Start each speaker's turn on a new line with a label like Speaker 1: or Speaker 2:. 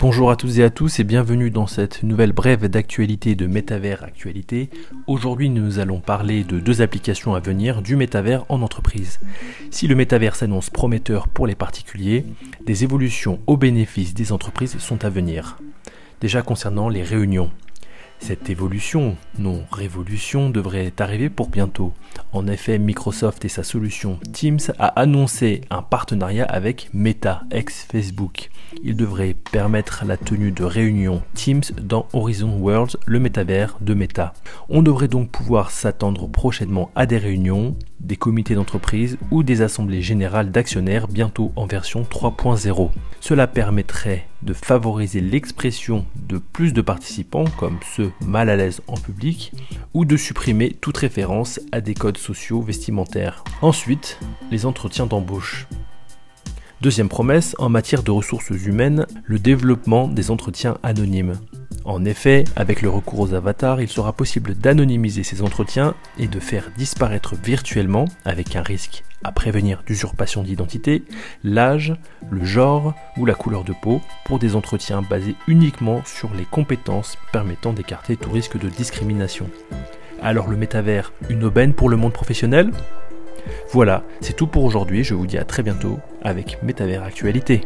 Speaker 1: Bonjour à tous et à tous et bienvenue dans cette nouvelle brève d'actualité de Métavers Actualité. Aujourd'hui nous allons parler de deux applications à venir du métavers en entreprise. Si le métavers s'annonce prometteur pour les particuliers, des évolutions au bénéfice des entreprises sont à venir. Déjà concernant les réunions. Cette évolution, non révolution, devrait arriver pour bientôt. En effet, Microsoft et sa solution Teams a annoncé un partenariat avec Meta, ex-Facebook. Il devrait permettre la tenue de réunions Teams dans Horizon Worlds, le métavers de Meta. On devrait donc pouvoir s'attendre prochainement à des réunions, des comités d'entreprise ou des assemblées générales d'actionnaires bientôt en version 3.0. Cela permettrait de favoriser l'expression de plus de participants, comme ceux mal à l'aise en public, ou de supprimer toute référence à des codes sociaux vestimentaires. Ensuite, les entretiens d'embauche. Deuxième promesse, en matière de ressources humaines, le développement des entretiens anonymes. En effet, avec le recours aux avatars, il sera possible d'anonymiser ces entretiens et de faire disparaître virtuellement, avec un risque à prévenir d'usurpation d'identité, l'âge, le genre ou la couleur de peau pour des entretiens basés uniquement sur les compétences permettant d'écarter tout risque de discrimination. Alors le métavers, une aubaine pour le monde professionnel? Voilà, c'est tout pour aujourd'hui, je vous dis à très bientôt avec Métavers Actualité.